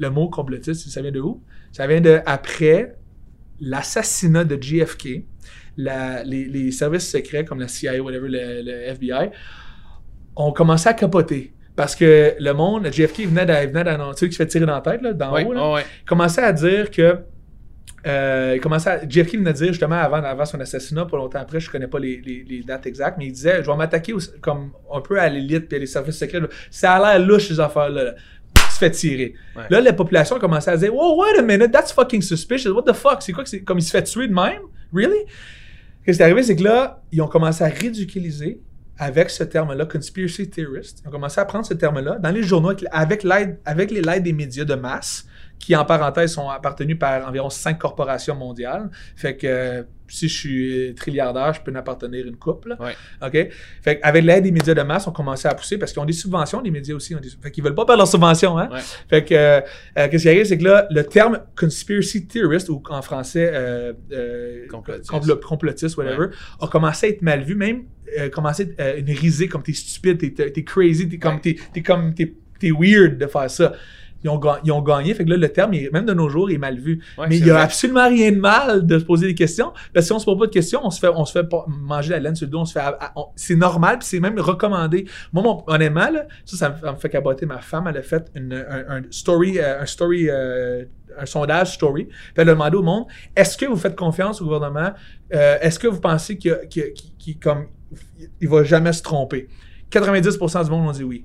Le mot complotiste, ça vient de où? Ça vient de après l'assassinat de JFK, la- les, les services secrets comme la CIA, whatever, le, le FBI, ont commencé à capoter. Parce que le monde, JFK venait d'a- venait d'annoncer qu'il se fait tirer dans la tête, là, d'en Ouais, haut. là ouais. commençait à dire que. Euh, il commençait à, venait de dire justement avant, avant son assassinat, pas longtemps après, je connais pas les, les- les dates exactes, mais il disait Je vais m'attaquer comme un peu à l'élite puis à les services secrets. Ça a l'air louche, ces affaires-là. Se fait tirer. Ouais. Là, la population commençait à dire Wow, wait a minute, that's fucking suspicious. What the fuck? C'est quoi que c'est? Comme il se fait tuer de même? Really? Ce qui est arrivé, c'est que là, ils ont commencé à ridiculiser avec ce terme-là, conspiracy theorist. Ils ont commencé à prendre ce terme-là dans les journaux avec, avec l'aide avec les des médias de masse qui, en parenthèse, sont appartenus par environ cinq corporations mondiales. Fait que euh, si je suis trilliardaire, je peux en appartenir une couple. Ouais. OK? Fait avec l'aide des médias de masse, on commençait à pousser parce qu'ils ont des subventions, les médias aussi. Ont des, fait qu'ils veulent pas perdre leurs subventions. Hein? Ouais. Fait que, euh, euh, qu'est-ce qui arrive, c'est que là, le terme conspiracy theorist, ou en français, euh, euh, Complotiste. complo- complotiste, whatever, a commencé à être mal vu, même euh, commencé à être euh, une risée, comme t'es stupide, t'es- crazy, t'es comme, t'es, comme, t'es, t'es weird de faire ça. Ils ont, ils ont gagné, fait que là, le terme, il même de nos jours, est mal vu. Ouais, Mais il n'y a vrai. absolument rien de mal de se poser des questions. Parce que si on se pose pas de questions, on se fait, on se fait pas manger la laine sur le dos, on se fait, à- on- c'est normal, puis c'est même recommandé. Moi, mon- honnêtement, là, ça, ça me, ça me fait caboter. Ma femme, elle a fait une- un, un story, euh, un story, euh, un sondage story. Puis elle a demandé au monde, est-ce que vous faites confiance au gouvernement? Euh, est-ce que vous pensez qu'il, comme, il va jamais se tromper? 90% du monde ont dit oui.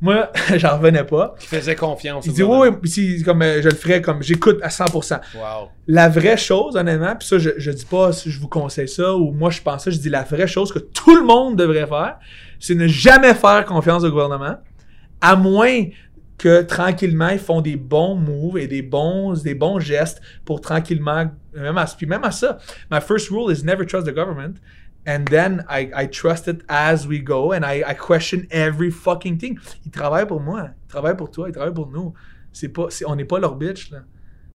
Moi, j'en revenais pas. Qui faisait confiance. Il dit oui, oui, comme euh, je le ferais, comme j'écoute à 100%. Wow. La vraie chose, honnêtement, puis ça, je, je dis pas si je vous conseille ça ou moi je pense ça, je dis la vraie chose que tout le monde devrait faire, c'est ne jamais faire confiance au gouvernement, à moins que tranquillement ils font des bons moves et des bons, des bons gestes pour tranquillement, même à, puis même à ça. My first rule is never trust the government. And then I, I trust it as we go and I, I question every fucking thing. Ils travaillent pour moi, ils travaillent pour toi, ils travaillent pour nous. C'est pas, c'est- on n'est pas leur bitch, là.